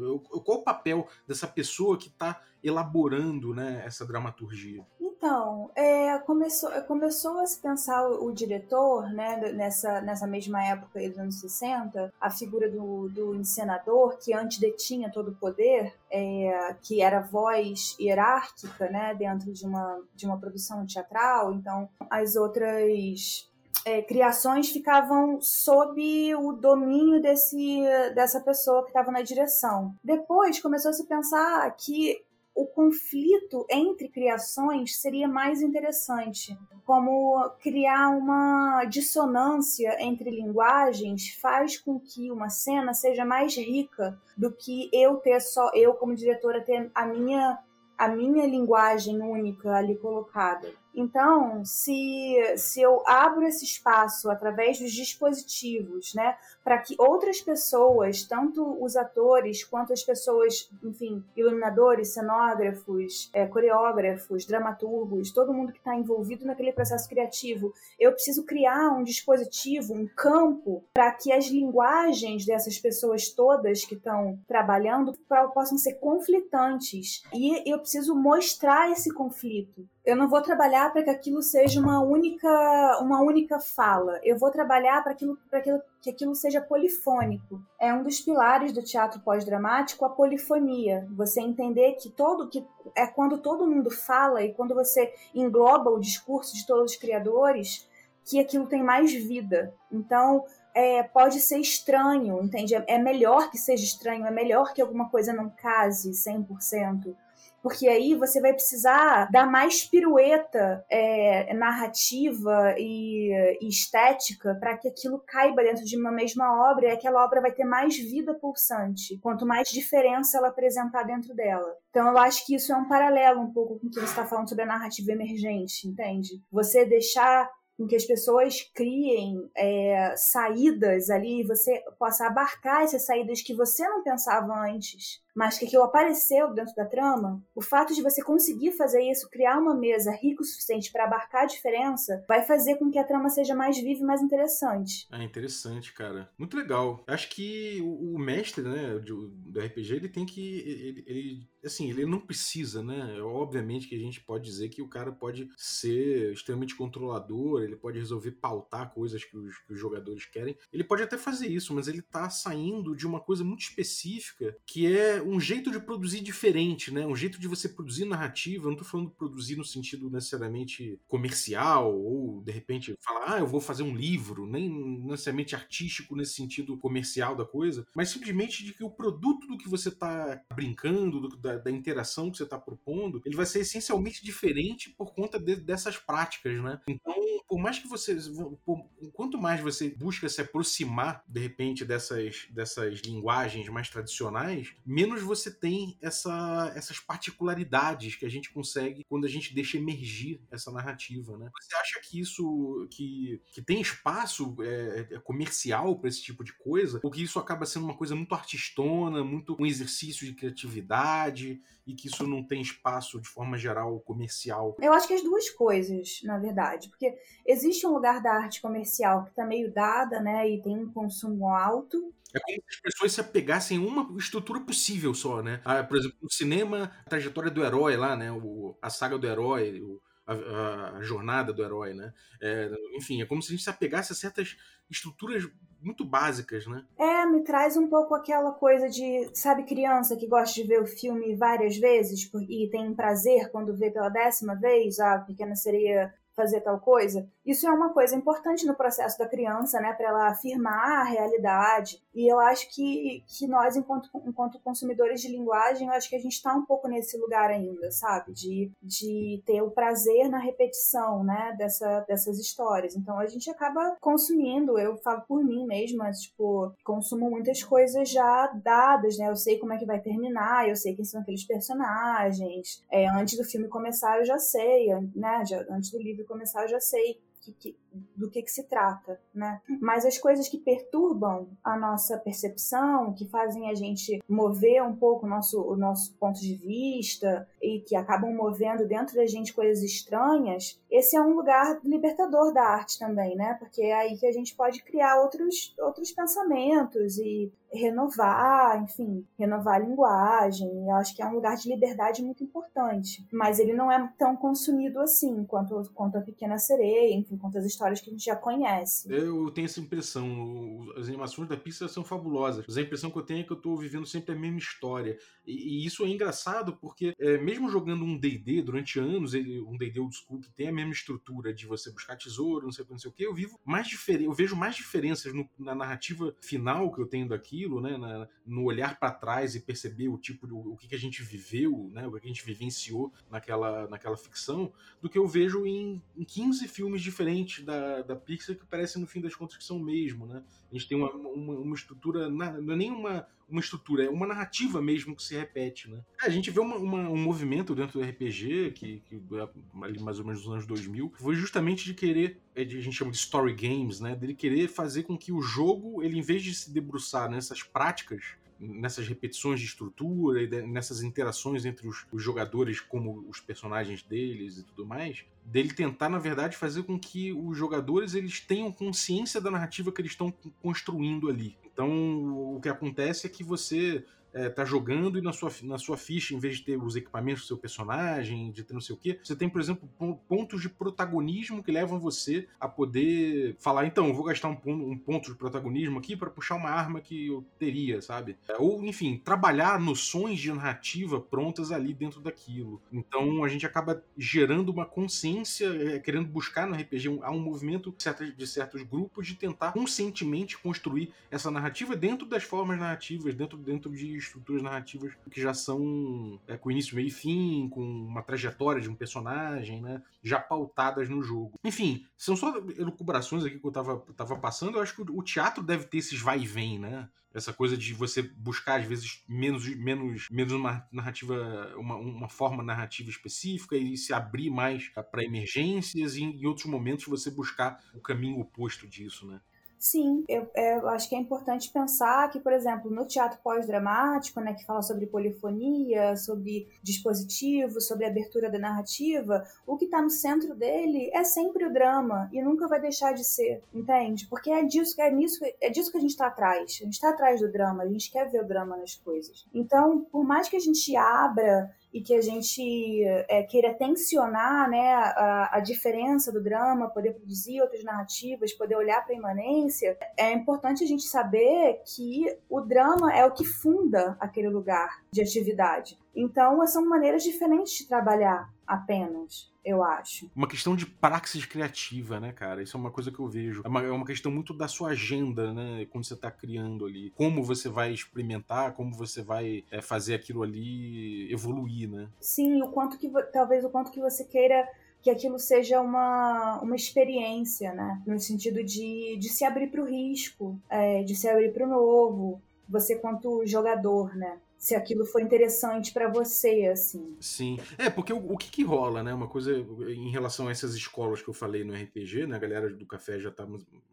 qual o papel dessa pessoa que está elaborando né, essa dramaturgia? Então, é, começou, começou a se pensar o, o, diretor, né, nessa, nessa mesma época dos anos 60, a figura do, do encenador, que antes detinha todo o poder, é, que era voz hierárquica né, dentro de uma, de uma produção teatral, então as outras é, criações ficavam sob o domínio desse, dessa pessoa que estava na direção. Depois começou a se pensar que o conflito entre criações seria mais interessante, como criar uma dissonância entre linguagens faz com que uma cena seja mais rica do que eu ter só eu como diretora ter a minha a minha linguagem única ali colocada. Então, se, se eu abro esse espaço através dos dispositivos, né, para que outras pessoas, tanto os atores quanto as pessoas, enfim, iluminadores, cenógrafos, é, coreógrafos, dramaturgos, todo mundo que está envolvido naquele processo criativo, eu preciso criar um dispositivo, um campo, para que as linguagens dessas pessoas todas que estão trabalhando possam ser conflitantes. E eu preciso mostrar esse conflito. Eu não vou trabalhar para que aquilo seja uma única, uma única fala. Eu vou trabalhar para aquilo, para que aquilo seja polifônico. É um dos pilares do teatro pós-dramático a polifonia. Você entender que todo que é quando todo mundo fala e quando você engloba o discurso de todos os criadores, que aquilo tem mais vida. Então, é, pode ser estranho, entende? É, é melhor que seja estranho, é melhor que alguma coisa não case 100% porque aí você vai precisar dar mais pirueta é, narrativa e, e estética para que aquilo caiba dentro de uma mesma obra e aquela obra vai ter mais vida pulsante, quanto mais diferença ela apresentar dentro dela. Então eu acho que isso é um paralelo um pouco com o que você está falando sobre a narrativa emergente, entende? Você deixar com que as pessoas criem é, saídas ali, você possa abarcar essas saídas que você não pensava antes, mas que aquilo apareceu dentro da trama. O fato de você conseguir fazer isso, criar uma mesa rica o suficiente para abarcar a diferença, vai fazer com que a trama seja mais viva e mais interessante. É interessante, cara. Muito legal. Acho que o, o mestre, né, do, do, RPG, ele tem que. Ele, ele, assim, ele não precisa, né? Obviamente que a gente pode dizer que o cara pode ser extremamente controlador, ele pode resolver pautar coisas que os, que os jogadores querem. Ele pode até fazer isso, mas ele tá saindo de uma coisa muito específica que é um jeito de produzir diferente, né? Um jeito de você produzir narrativa. Eu não tô falando produzir no sentido necessariamente comercial ou de repente falar, ah, eu vou fazer um livro, nem necessariamente artístico nesse sentido comercial da coisa, mas simplesmente de que o produto do que você tá brincando, do, da, da, interação que você tá propondo, ele vai ser essencialmente diferente por conta de, dessas práticas, né? Então, por mais que você, por, quanto mais você busca se aproximar de repente dessas, dessas linguagens mais tradicionais, menos menos você tem essa, essas particularidades que a gente consegue quando a gente deixa emergir essa narrativa, né? Você acha que isso que, que tem espaço é, é comercial para esse tipo de coisa, ou que isso acaba sendo uma coisa muito artistona, muito um exercício de criatividade e que isso não tem espaço de forma geral comercial? Eu acho que as duas coisas, na verdade, porque existe um lugar da arte comercial que está meio dada, né, e tem um consumo alto, é como se as pessoas se apegassem a uma estrutura possível só, né? Ah, por exemplo, no cinema, a trajetória do herói lá, né? O, a saga do herói, o, a, a- jornada do herói, né? É, enfim, é como se a gente se apegasse a certas estruturas muito básicas, né? É, me traz um pouco aquela coisa de, sabe, criança que gosta de ver o filme várias vezes e tem prazer quando vê pela décima vez a Pequena Sereia fazer tal coisa. Isso é uma coisa importante no processo da criança, né, para ela afirmar a realidade. E eu acho que, que nós, enquanto, enquanto consumidores de linguagem, eu acho que a gente está um pouco nesse lugar ainda, sabe? De, de ter o prazer na repetição, né, dessa, dessas histórias. Então a gente acaba consumindo, eu falo por mim mesma, tipo, consumo muitas coisas já dadas, né? Eu sei como é que vai terminar, eu sei quem são aqueles personagens. É, antes do filme começar, eu já sei, né? Já, antes do livro começar, eu já sei que- que- do que, que se trata, né? Mas as coisas que perturbam a nossa percepção, que fazem a gente mover um pouco o nosso, o nosso ponto de vista e que acabam movendo dentro da gente coisas estranhas, esse é um lugar libertador da arte também, né? Porque é aí que a gente pode criar outros, outros pensamentos e renovar, enfim, renovar a linguagem. Eu acho que é um lugar de liberdade muito importante. Mas ele não é tão consumido assim quanto, quanto a Pequena Sereia, enfim, quanto as histórias que a gente já conhece. Eu tenho essa impressão. o- As animações da Pixar são fabulosas. Mas a impressão que eu tenho é que eu tô vivendo sempre a mesma história. E, e isso é engraçado porque, é, mesmo jogando um DD durante anos, ele- um DD old school que tem a mesma estrutura de você buscar tesouro, não sei o não sei o que, eu vivo mais diferen... eu vejo mais diferenças no- na narrativa final que eu tenho daquilo, né? na- no olhar para trás e perceber o tipo de, o que, que a gente viveu, né? O que a gente vivenciou naquela, naquela ficção, do que eu vejo em, em 15 filmes diferentes da, da Pixar que parecem, no fim das contas, que são o mesmo, né? A gente tem uma, uma, uma estrutura, não é nem uma, uma estrutura, é uma narrativa mesmo que se repete, né? A gente vê uma- uma- um movimento dentro do RPG, que, que é mais ou menos nos anos 2000, que foi justamente de querer, é a gente chama de story games, né? Dele querer fazer com que o jogo, ele em vez de se debruçar nessas práticas, nessas repetições de estrutura e de- nessas interações entre os, os jogadores como os personagens deles e tudo mais, dele tentar na verdade fazer com que os jogadores eles tenham consciência da narrativa que eles estão construindo ali. Então o que acontece é que você é, tá jogando e na sua, na sua ficha, em vez de ter os equipamentos do seu personagem, de ter não sei o quê, você tem, por exemplo, pon- pontos de protagonismo que levam você a poder falar, então, vou gastar um, um ponto de protagonismo aqui para puxar uma arma que eu teria, sabe? É, Ou, enfim, trabalhar noções de narrativa prontas ali dentro daquilo. Então a gente acaba gerando uma consciência, é, querendo buscar no RPG, há um movimento de certos grupos de tentar conscientemente construir essa narrativa dentro das formas narrativas, dentro, dentro de estruturas narrativas que já são é, com início, meio e fim, com uma trajetória de um personagem, né? Já pautadas no jogo. Enfim, são só elucubrações aqui que eu tava, tava passando. Eu acho que o, teatro deve ter esses vai e vem, né? Essa coisa de você buscar, às vezes, menos, menos, menos uma narrativa, uma, uma forma narrativa específica e se abrir mais para emergências e em outros momentos você buscar o caminho oposto disso, né? Sim, eu, é, eu acho que é importante pensar que, por exemplo, no teatro pós-dramático, né, que fala sobre polifonia, sobre dispositivo, sobre abertura da narrativa, o que está no centro dele é sempre o drama e nunca vai deixar de ser, entende? Porque é disso, é nisso, é disso que a gente está atrás. A gente está atrás do drama, a gente quer ver o drama nas coisas. Então, por mais que a gente abra e que a gente é, queira tensionar né, a, a, diferença do drama, poder produzir outras narrativas, poder olhar para a imanência, é importante a gente saber que o drama é o que funda aquele lugar de atividade. Então, são maneiras diferentes de trabalhar apenas, eu acho. Uma questão de praxis criativa, né, cara? Isso é uma coisa que eu vejo. É uma, é uma questão muito da sua agenda, né? Quando você tá criando ali. Como você vai experimentar, como você vai é, fazer aquilo ali evoluir, né? Sim, o quanto que talvez o quanto que você queira que aquilo seja uma, uma experiência, né? No sentido de, de se abrir para o risco, é, de se abrir para o novo. Você quanto jogador, né? Se aquilo foi interessante para você, assim. Sim. É, porque o, o que, que rola, né? Uma coisa em relação a essas escolas que eu falei no RPG, né? A galera do café já tá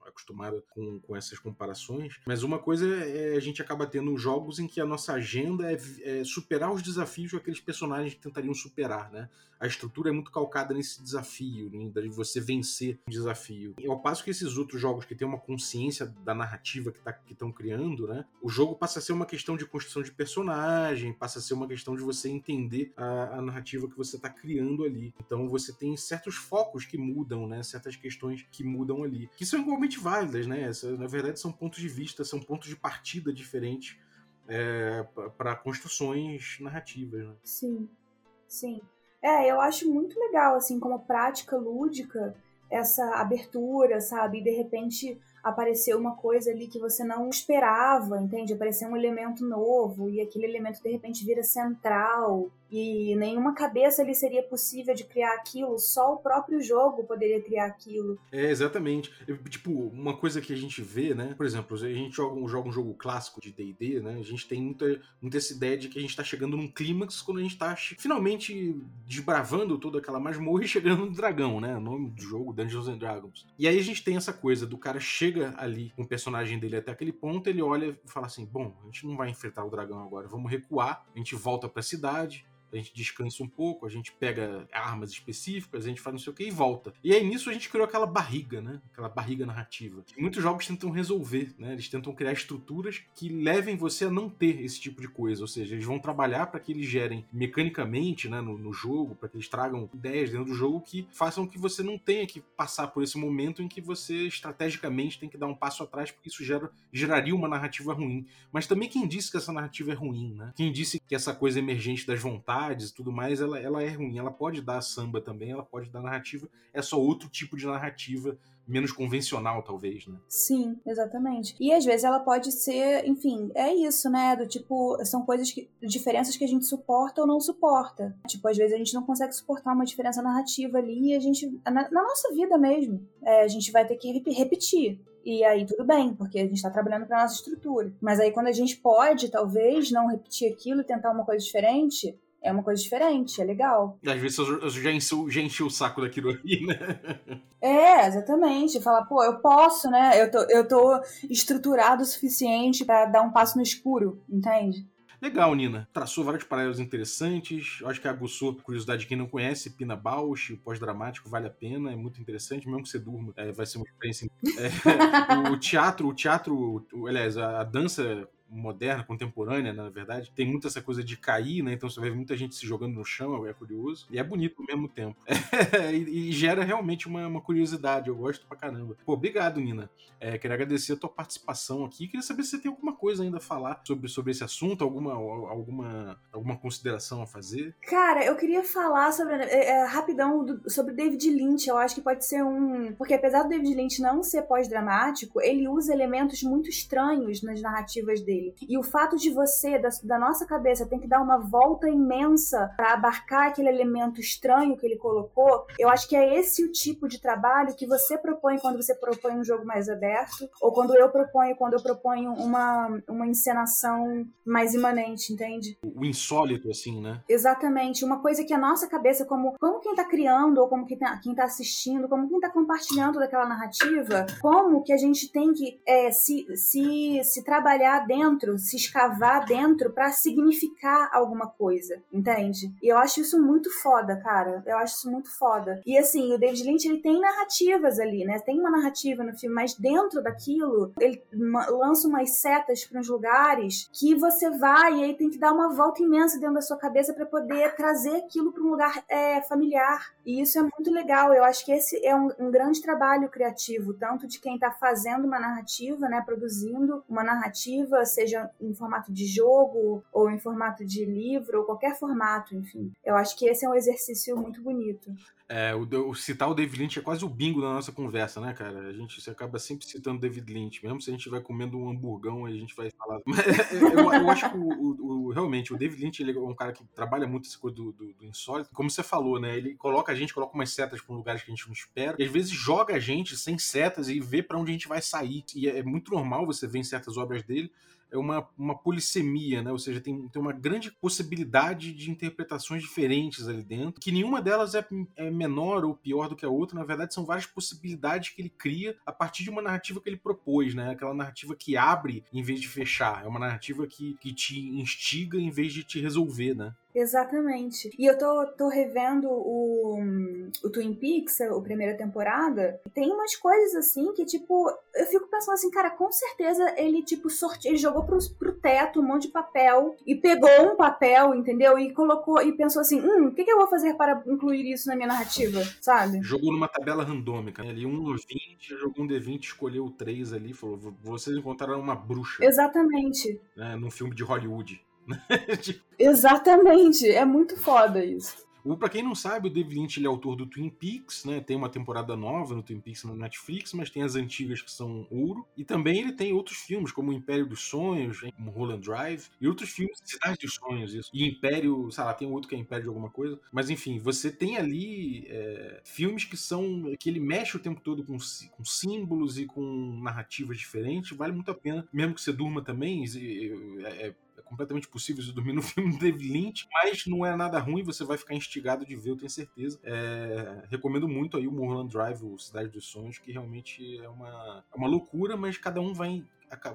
acostumada com, com essas comparações. Mas uma coisa é a gente acaba tendo jogos em que a nossa agenda é, é superar os desafios que aqueles personagens tentariam superar, né? A estrutura é muito calcada nesse desafio, né? de você vencer o desafio. E ao passo que esses outros jogos que têm uma consciência da narrativa que tá, estão criando, né? O jogo passa a ser uma questão de construção de personagem personagem, passa a ser uma questão de você entender a, a narrativa que você está criando ali. Então você tem certos focos que mudam, né? Certas questões que mudam ali, que são igualmente válidas, né? Na verdade são pontos de vista, são pontos de partida diferentes é, para construções narrativas. Né? Sim, sim. É, eu acho muito legal, assim, como prática lúdica, essa abertura, sabe? E de repente apareceu uma coisa ali que você não esperava, entende? Apareceu um elemento novo e aquele elemento de repente vira central e nenhuma cabeça ali seria possível de criar aquilo, só o próprio jogo poderia criar aquilo. É, exatamente. Tipo, uma coisa que a gente vê, né? Por exemplo, a gente joga um, joga um jogo clássico de D&D, né? A gente tem muita, muita essa ideia de que a gente tá chegando num clímax quando a gente tá finalmente desbravando toda aquela masmorra e chegando no dragão, né? O nome do jogo, Dungeons and Dragons. E aí a gente tem essa coisa do cara chega ali com o personagem dele até aquele ponto, ele olha e fala assim, bom, a gente não vai enfrentar o dragão agora, vamos recuar, a gente volta pra cidade, a gente descansa um pouco, a gente pega armas específicas, a gente faz não sei o que e volta. E aí nisso a gente criou aquela barriga, né? Aquela barriga narrativa. Que muitos jogos tentam resolver, né? Eles tentam criar estruturas que levem você a não ter esse tipo de coisa. Ou seja, eles vão trabalhar para que eles gerem mecanicamente, né, no, no jogo, para que eles tragam ideias dentro do jogo que façam que você não tenha que passar por esse momento em que você estrategicamente tem que dar um passo atrás, porque isso gera, geraria uma narrativa ruim. Mas também quem disse que essa narrativa é ruim, né? Quem disse que essa coisa emergente das vontades e tudo mais, ela, ela é ruim. Ela pode dar samba também, ela pode dar narrativa. É só outro tipo de narrativa menos convencional, talvez, né? Sim, exatamente. E às vezes ela pode ser, enfim, é isso, né? Do tipo, são coisas que. diferenças que a gente suporta ou não suporta. Tipo, às vezes a gente não consegue suportar uma diferença narrativa ali e a gente. Na, na nossa vida mesmo, é, a gente vai ter que repetir. E aí tudo bem, porque a gente está trabalhando para nossa estrutura. Mas aí quando a gente pode, talvez, não repetir aquilo tentar uma coisa diferente, é uma coisa diferente, é legal. Às vezes eu já enchi, já enchi o saco daquilo ali, né? É, exatamente. Falar, pô, eu posso, né? Eu tô, eu tô estruturado o suficiente para dar um passo no escuro, entende? Legal, Nina. Traçou vários paralelos interessantes. Eu acho que aguçou curiosidade de quem não conhece. Pina Bausch, pós-dramático, vale a pena. É muito interessante, mesmo que você durma. É, vai ser uma experiência. É, o teatro, o teatro, aliás, a, a dança moderna, contemporânea, na verdade, tem muito essa coisa de cair, né? Então você ver muita gente se jogando no chão, é curioso. E é bonito ao mesmo tempo. E, e, gera realmente uma, uma, curiosidade. Eu gosto pra caramba. Pô, obrigado, Nina. É, queria agradecer a tua participação aqui. Queria saber se você tem alguma coisa ainda a falar sobre, sobre esse assunto, alguma, alguma, alguma consideração a fazer. Cara, eu queria falar sobre é, é, rapidão do, sobre David Lynch. Eu acho que pode ser um. Porque apesar do David Lynch não ser pós-dramático, ele usa elementos muito estranhos nas narrativas dele dele. E o fato de você, da, da nossa cabeça, tem que dar uma volta imensa para abarcar aquele elemento estranho que ele colocou, eu acho que é esse o tipo de trabalho que você propõe quando você propõe um jogo mais aberto, ou quando eu proponho, quando eu proponho uma, uma encenação mais imanente, entende? O insólito, assim, né? Exatamente. Uma coisa que a nossa cabeça, como, como quem tá criando, ou como quem tá, quem tá assistindo, como quem tá compartilhando daquela narrativa, como que a gente tem que é, se, se, se trabalhar dentro dentro, se escavar dentro para significar alguma coisa, entende? E eu acho isso muito foda, cara. Eu acho isso muito foda. E assim, o David Lynch ele tem narrativas ali, né? Tem uma narrativa no filme, mas dentro daquilo ele lança umas setas para uns lugares que você vai e aí tem que dar uma volta imensa dentro da sua cabeça para poder trazer aquilo para um lugar é, familiar. E isso é muito legal. Eu acho que esse é um, um grande trabalho criativo, tanto de quem está fazendo uma narrativa, né, produzindo uma narrativa, seja em formato de jogo ou em formato de livro ou qualquer formato, enfim. Eu acho que esse é um exercício muito bonito. É, o, o, citar o David Lynch é quase o bingo da nossa conversa, né, cara? A gente você acaba sempre citando David Lynch, mesmo se a gente estiver comendo um hamburgão, a gente vai falar. É, é, eu, eu, acho que o, o, realmente o David Lynch ele é um cara que trabalha muito essa coisa do, do, do, insólito. Como você falou, né? Ele coloca a gente, coloca umas setas para lugares que a gente não espera, e às vezes joga a gente sem setas e vê para onde a gente vai sair. E é, é muito normal você ver em certas obras dele é uma, uma polissemia, né? Ou seja, tem, tem uma grande possibilidade de interpretações diferentes ali dentro, que nenhuma delas é, é menor ou pior do que a outra, na verdade são várias possibilidades que ele cria a partir de uma narrativa que ele propôs, né? Aquela narrativa que abre em vez de fechar, é uma narrativa que, que te instiga em vez de te resolver, né? Exatamente. E eu tô, tô revendo o, o Twin Peaks, a primeira temporada, e tem umas coisas assim que, tipo, eu fico pensando assim, cara, com certeza ele, tipo, sorte... ele jogou pro, pro teto um monte de papel e pegou um papel, entendeu? E colocou e pensou assim, hum, o que, que eu vou fazer para incluir isso na minha narrativa, sabe? Jogou numa tabela randômica, né? ali um 20, jogou um D20, escolheu o 3 ali, falou, vocês encontraram uma bruxa. Exatamente. Né, num filme de Hollywood. Exatamente, é muito foda isso. O, pra quem não sabe, o David Lynch ele é autor do Twin Peaks, né? Tem uma temporada nova no Twin Peaks na Netflix, mas tem as antigas que são ouro. E também ele tem outros filmes, como o Império dos Sonhos, como Roland Drive, e outros filmes, Cidade dos Sonhos, isso. E Império, sei lá, tem outro que é Império de alguma coisa. Mas enfim, você tem ali é, filmes que são. que ele mexe o tempo todo com, com símbolos e com narrativas diferentes. Vale muito a pena, mesmo que você durma também. É, é, completamente possível de dormir no filme do David Lynch, mas não é nada ruim, você vai ficar instigado de ver, eu tenho certeza. É, recomendo muito aí o Mulholland Drive, o Cidade dos Sonhos, que realmente é uma, é uma loucura, mas cada um vai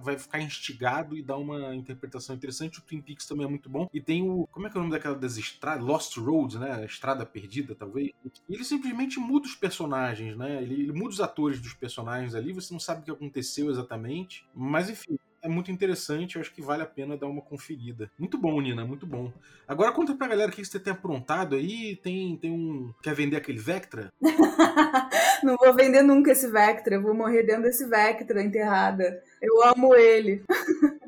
vai ficar instigado e dar uma interpretação interessante. O Twin Peaks também é muito bom. E tem o. Como é que é o nome daquela das estradas? Lost Roads, né? Estrada Perdida, talvez. Ele simplesmente muda os personagens, né? Ele, ele muda os atores dos personagens ali, você não sabe o que aconteceu exatamente. Mas enfim, é muito interessante, eu acho que vale a pena dar uma conferida. Muito bom, Nina, muito bom. Agora conta pra galera o que você tem aprontado aí. Tem, tem um. Quer vender aquele Vectra? Não vou vender nunca esse Vectra, eu vou morrer dentro desse Vectra enterrada. Eu amo ele.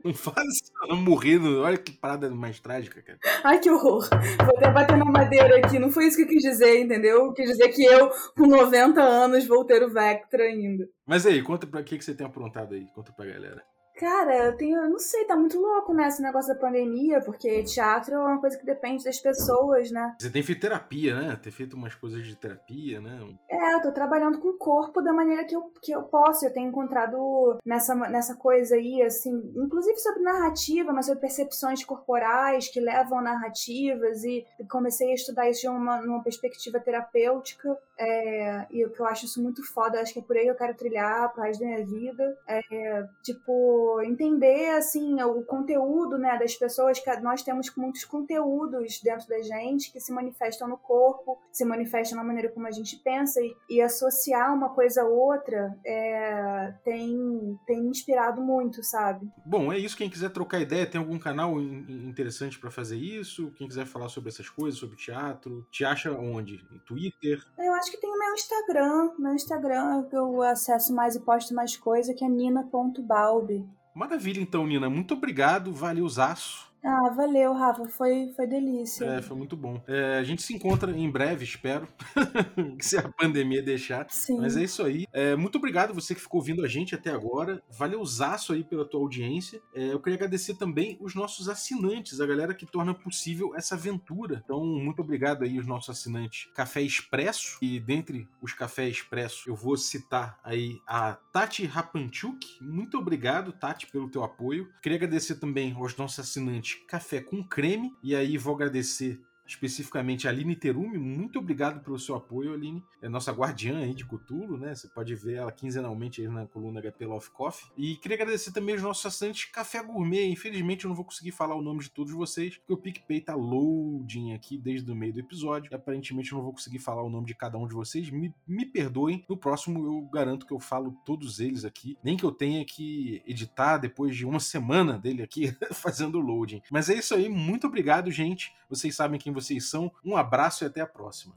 Não faz isso, não morrer. Olha que parada mais trágica, cara. Ai, que horror. Vou até bater na madeira aqui. Não foi isso que eu quis dizer, entendeu? Quis dizer que eu, com 90 anos, vou ter o Vectra ainda. Mas aí, conta pra que, que você tem aprontado aí. Conta pra galera. Cara, eu tenho. Eu não sei, tá muito louco, né? Esse negócio da pandemia, porque teatro é uma coisa que depende das pessoas, né? Você tem feito terapia, né? Ter feito umas coisas de terapia, né? É, eu tô trabalhando com o corpo da maneira que eu, que eu posso. Eu tenho encontrado nessa, nessa coisa aí, assim, inclusive sobre narrativa, mas sobre percepções corporais que levam a narrativas, e comecei a estudar isso de uma, numa perspectiva terapêutica. É, e o que eu acho isso muito foda, acho que é por aí que eu quero trilhar pro resto da minha vida. É, tipo entender assim o conteúdo né, das pessoas, que nós temos muitos conteúdos dentro da gente que se manifestam no corpo, se manifestam na maneira como a gente pensa e, e associar uma coisa a outra é, tem, tem me inspirado muito, sabe? Bom, é isso. Quem quiser trocar ideia, tem algum canal interessante para fazer isso? Quem quiser falar sobre essas coisas, sobre teatro, te acha onde? Twitter? Eu acho que tem o meu Instagram. Meu Instagram que eu acesso mais e posto mais coisa, que é nina.balbi. Maravilha, então, Nina. Muito obrigado. Valeu, Zaço. Ah, valeu, Rafa. Foi, foi delícia. É, foi muito bom. É, a gente se encontra em breve, espero. se a pandemia deixar. Sim. Mas é isso aí. É, muito obrigado você que ficou ouvindo a gente até agora. Valeuzaço aí pela tua audiência. É, eu queria agradecer também os nossos assinantes, a galera que torna possível essa aventura. Então, muito obrigado aí os nossos assinantes Café Expresso. E dentre os Café Expresso, eu vou citar aí a Tati Rapanchuk. Muito obrigado, Tati, pelo teu apoio. Queria agradecer também aos nossos assinantes café com creme. E aí vou agradecer especificamente a Aline Terumi. Muito obrigado pelo seu apoio, Aline. É nossa guardiã aí de Cutulo, né? Você pode ver ela quinzenalmente aí na coluna HP Love Coffee. E queria agradecer também os nossos assinantes Café Gourmet. Infelizmente eu não vou conseguir falar o nome de todos vocês, porque o PicPay tá loading aqui desde o meio do episódio. E aparentemente eu não vou conseguir falar o nome de cada um de vocês. Me, me perdoem. No próximo eu garanto que eu falo todos eles aqui. Nem que eu tenha que editar depois de uma semana dele aqui fazendo loading. Mas é isso aí. Muito obrigado, gente. Vocês sabem quem vocês são. Um abraço e até a próxima.